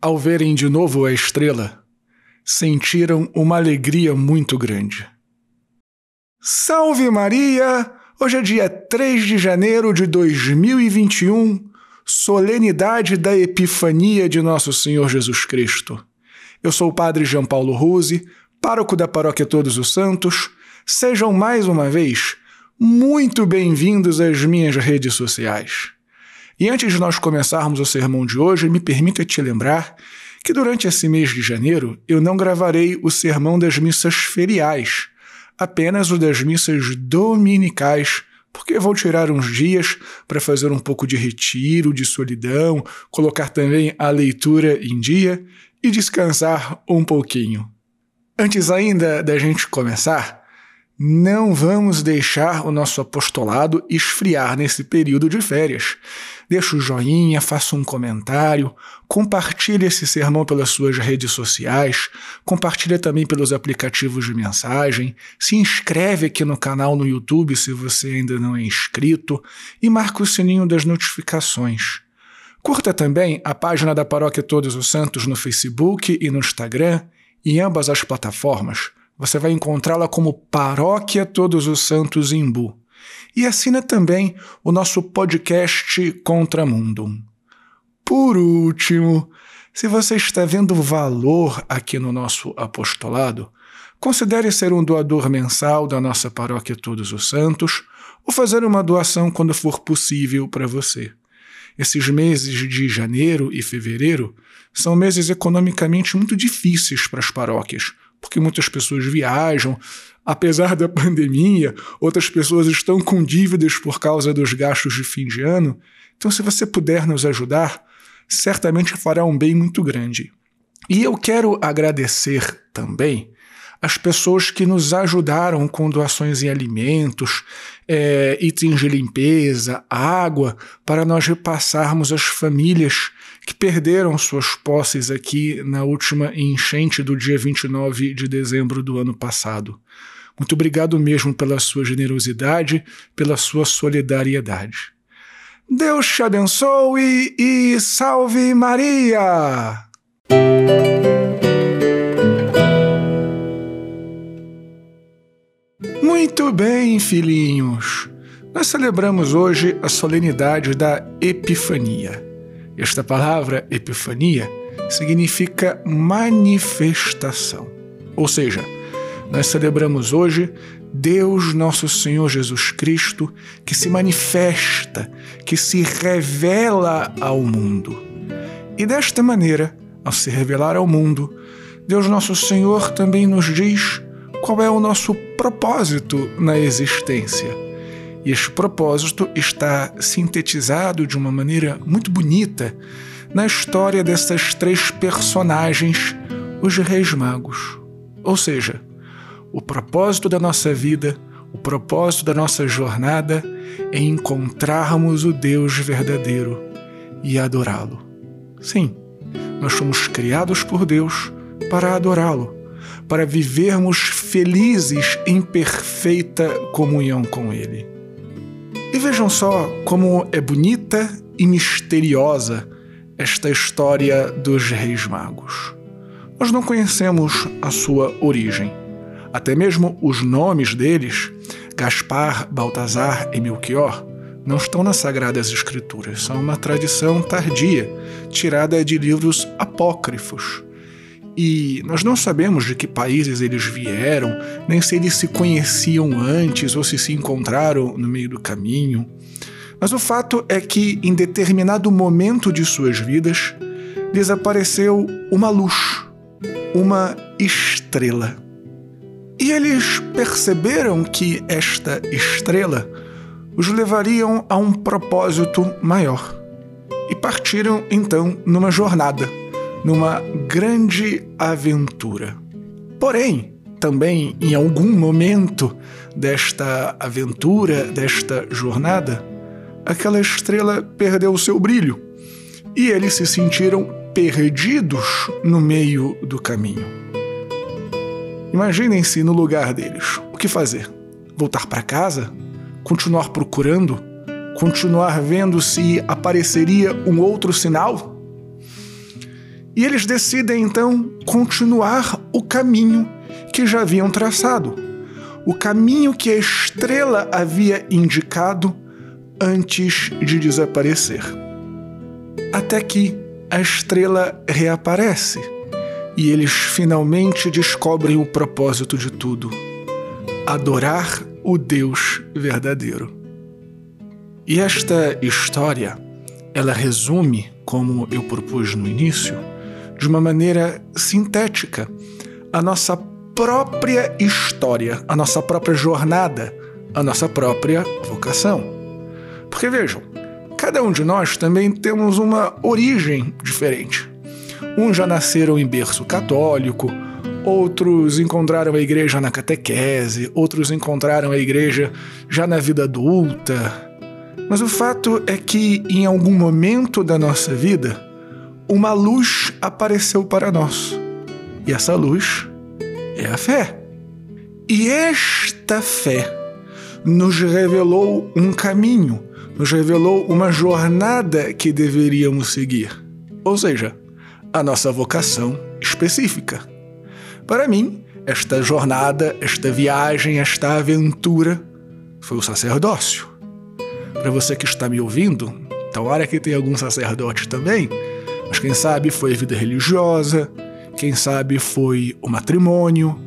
ao verem de novo a estrela, sentiram uma alegria muito grande. Salve Maria! Hoje é dia 3 de janeiro de 2021, solenidade da Epifania de Nosso Senhor Jesus Cristo. Eu sou o Padre João Paulo Ruse, pároco da Paróquia Todos os Santos. Sejam mais uma vez muito bem-vindos às minhas redes sociais. E antes de nós começarmos o sermão de hoje, me permita te lembrar que durante esse mês de janeiro eu não gravarei o sermão das missas feriais, apenas o das missas dominicais, porque vou tirar uns dias para fazer um pouco de retiro, de solidão, colocar também a leitura em dia e descansar um pouquinho. Antes ainda da gente começar, não vamos deixar o nosso apostolado esfriar nesse período de férias. Deixa o joinha, faça um comentário, compartilhe esse sermão pelas suas redes sociais, compartilhe também pelos aplicativos de mensagem, se inscreve aqui no canal no YouTube se você ainda não é inscrito e marca o sininho das notificações. Curta também a página da Paróquia Todos os Santos no Facebook e no Instagram, em ambas as plataformas você vai encontrá-la como Paróquia Todos os Santos Imbu. E assina também o nosso podcast Contramundo. Por último, se você está vendo valor aqui no nosso apostolado, considere ser um doador mensal da nossa Paróquia Todos os Santos ou fazer uma doação quando for possível para você. Esses meses de janeiro e fevereiro são meses economicamente muito difíceis para as paróquias, porque muitas pessoas viajam. Apesar da pandemia, outras pessoas estão com dívidas por causa dos gastos de fim de ano. Então, se você puder nos ajudar, certamente fará um bem muito grande. E eu quero agradecer também as pessoas que nos ajudaram com doações em alimentos, é, itens de limpeza, água, para nós repassarmos às famílias que perderam suas posses aqui na última enchente do dia 29 de dezembro do ano passado. Muito obrigado mesmo pela sua generosidade, pela sua solidariedade. Deus te abençoe e salve Maria! Muito bem, filhinhos. Nós celebramos hoje a solenidade da Epifania. Esta palavra epifania significa manifestação. Ou seja, nós celebramos hoje Deus Nosso Senhor Jesus Cristo que se manifesta, que se revela ao mundo. E desta maneira, ao se revelar ao mundo, Deus Nosso Senhor também nos diz qual é o nosso propósito na existência e este propósito está sintetizado de uma maneira muito bonita na história dessas três personagens, os Reis Magos. Ou seja, o propósito da nossa vida, o propósito da nossa jornada é encontrarmos o Deus verdadeiro e adorá-lo. Sim, nós somos criados por Deus para adorá-lo, para vivermos felizes em perfeita comunhão com Ele. E vejam só como é bonita e misteriosa esta história dos Reis Magos. Nós não conhecemos a sua origem. Até mesmo os nomes deles, Gaspar, Baltazar e Melchior, não estão nas Sagradas Escrituras. São uma tradição tardia, tirada de livros apócrifos. E nós não sabemos de que países eles vieram, nem se eles se conheciam antes ou se se encontraram no meio do caminho. Mas o fato é que, em determinado momento de suas vidas, desapareceu uma luz, uma estrela. E eles perceberam que esta estrela os levariam a um propósito maior. E partiram então numa jornada numa grande aventura. Porém, também em algum momento desta aventura, desta jornada, aquela estrela perdeu seu brilho e eles se sentiram perdidos no meio do caminho. Imaginem-se no lugar deles. O que fazer? Voltar para casa? Continuar procurando? Continuar vendo se apareceria um outro sinal? E eles decidem então continuar o caminho que já haviam traçado, o caminho que a estrela havia indicado antes de desaparecer. Até que a estrela reaparece e eles finalmente descobrem o propósito de tudo: adorar o Deus verdadeiro. E esta história, ela resume, como eu propus no início, de uma maneira sintética a nossa própria história, a nossa própria jornada, a nossa própria vocação. Porque vejam, cada um de nós também temos uma origem diferente. Uns já nasceram em berço católico, outros encontraram a igreja na catequese, outros encontraram a igreja já na vida adulta. Mas o fato é que em algum momento da nossa vida, uma luz apareceu para nós. E essa luz é a fé. E esta fé nos revelou um caminho, nos revelou uma jornada que deveríamos seguir. Ou seja, a nossa vocação específica. Para mim, esta jornada, esta viagem, esta aventura foi o sacerdócio. Para você que está me ouvindo, tomara que tenha algum sacerdote também, quem sabe foi a vida religiosa, quem sabe foi o matrimônio,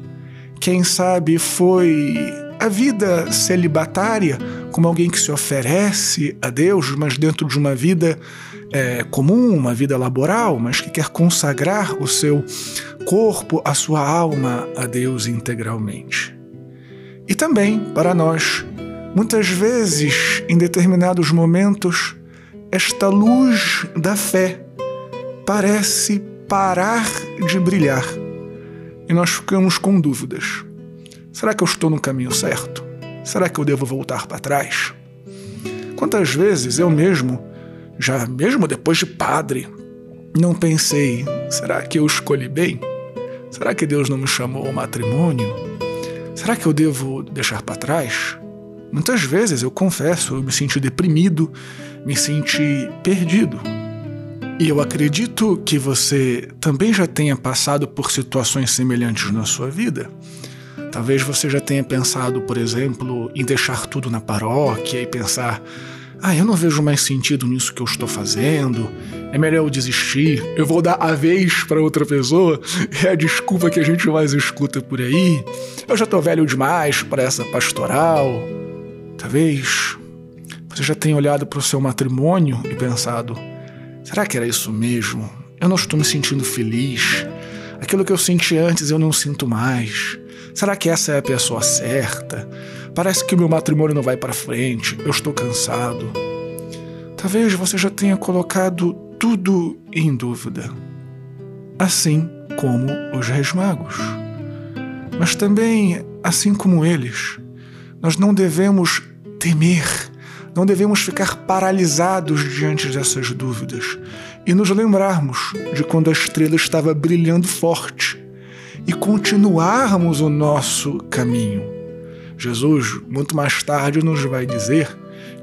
quem sabe foi a vida celibatária, como alguém que se oferece a Deus, mas dentro de uma vida é, comum, uma vida laboral, mas que quer consagrar o seu corpo, a sua alma a Deus integralmente. E também, para nós, muitas vezes, em determinados momentos, esta luz da fé parece parar de brilhar e nós ficamos com dúvidas. Será que eu estou no caminho certo? Será que eu devo voltar para trás? Quantas vezes eu mesmo, já mesmo depois de padre, não pensei: será que eu escolhi bem? Será que Deus não me chamou ao matrimônio? Será que eu devo deixar para trás? Muitas vezes eu confesso, eu me senti deprimido, me senti perdido. E eu acredito que você também já tenha passado por situações semelhantes na sua vida. Talvez você já tenha pensado, por exemplo, em deixar tudo na paróquia e pensar: ah, eu não vejo mais sentido nisso que eu estou fazendo, é melhor eu desistir, eu vou dar a vez para outra pessoa, é a desculpa que a gente mais escuta por aí. Eu já estou velho demais para essa pastoral. Talvez você já tenha olhado para o seu matrimônio e pensado: Será que era isso mesmo? Eu não estou me sentindo feliz. Aquilo que eu senti antes eu não sinto mais. Será que essa é a pessoa certa? Parece que o meu matrimônio não vai para frente. Eu estou cansado. Talvez você já tenha colocado tudo em dúvida. Assim como os reis magos. Mas também, assim como eles, nós não devemos temer não devemos ficar paralisados diante dessas dúvidas e nos lembrarmos de quando a estrela estava brilhando forte e continuarmos o nosso caminho. Jesus, muito mais tarde, nos vai dizer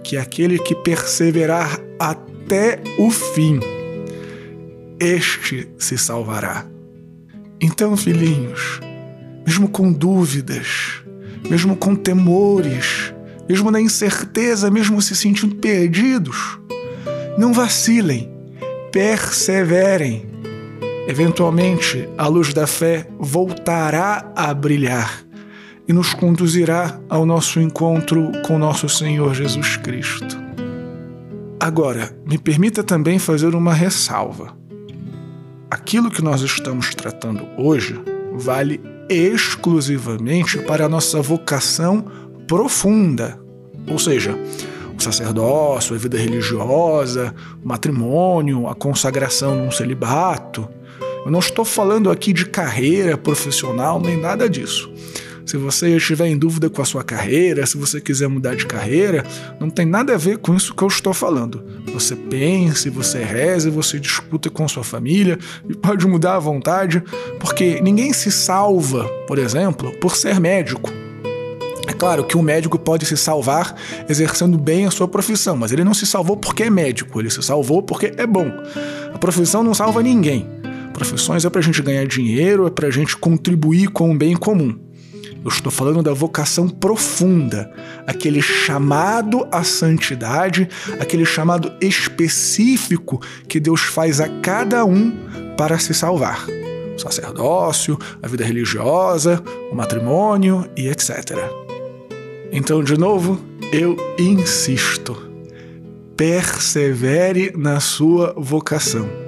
que aquele que perseverar até o fim, este se salvará. Então, filhinhos, mesmo com dúvidas, mesmo com temores, mesmo na incerteza, mesmo se sentindo perdidos. Não vacilem, perseverem. Eventualmente, a luz da fé voltará a brilhar e nos conduzirá ao nosso encontro com nosso Senhor Jesus Cristo. Agora, me permita também fazer uma ressalva. Aquilo que nós estamos tratando hoje vale exclusivamente para a nossa vocação profunda, ou seja, o sacerdócio, a vida religiosa, o matrimônio, a consagração num celibato. Eu não estou falando aqui de carreira profissional nem nada disso. Se você estiver em dúvida com a sua carreira, se você quiser mudar de carreira, não tem nada a ver com isso que eu estou falando. Você pense, você reze, você discuta com sua família e pode mudar à vontade, porque ninguém se salva, por exemplo, por ser médico. Claro que um médico pode se salvar exercendo bem a sua profissão, mas ele não se salvou porque é médico, ele se salvou porque é bom. A profissão não salva ninguém. Profissões é para a gente ganhar dinheiro, é para a gente contribuir com o bem comum. Eu estou falando da vocação profunda, aquele chamado à santidade, aquele chamado específico que Deus faz a cada um para se salvar. O sacerdócio, a vida religiosa, o matrimônio e etc. Então, de novo, eu insisto. Persevere na sua vocação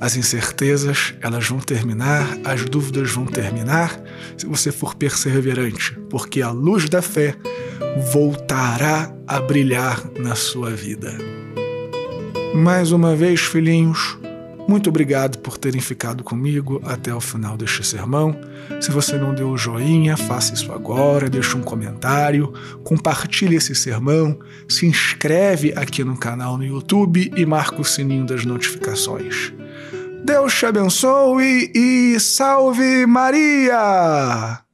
as incertezas, elas vão terminar, as dúvidas vão terminar se você for perseverante, porque a luz da fé voltará a brilhar na sua vida. Mais uma vez, filhinhos, muito obrigado por terem ficado comigo até o final deste sermão. Se você não deu o joinha, faça isso agora, deixe um comentário, compartilhe esse sermão, se inscreve aqui no canal no YouTube e marca o sininho das notificações. Deus te abençoe e salve Maria!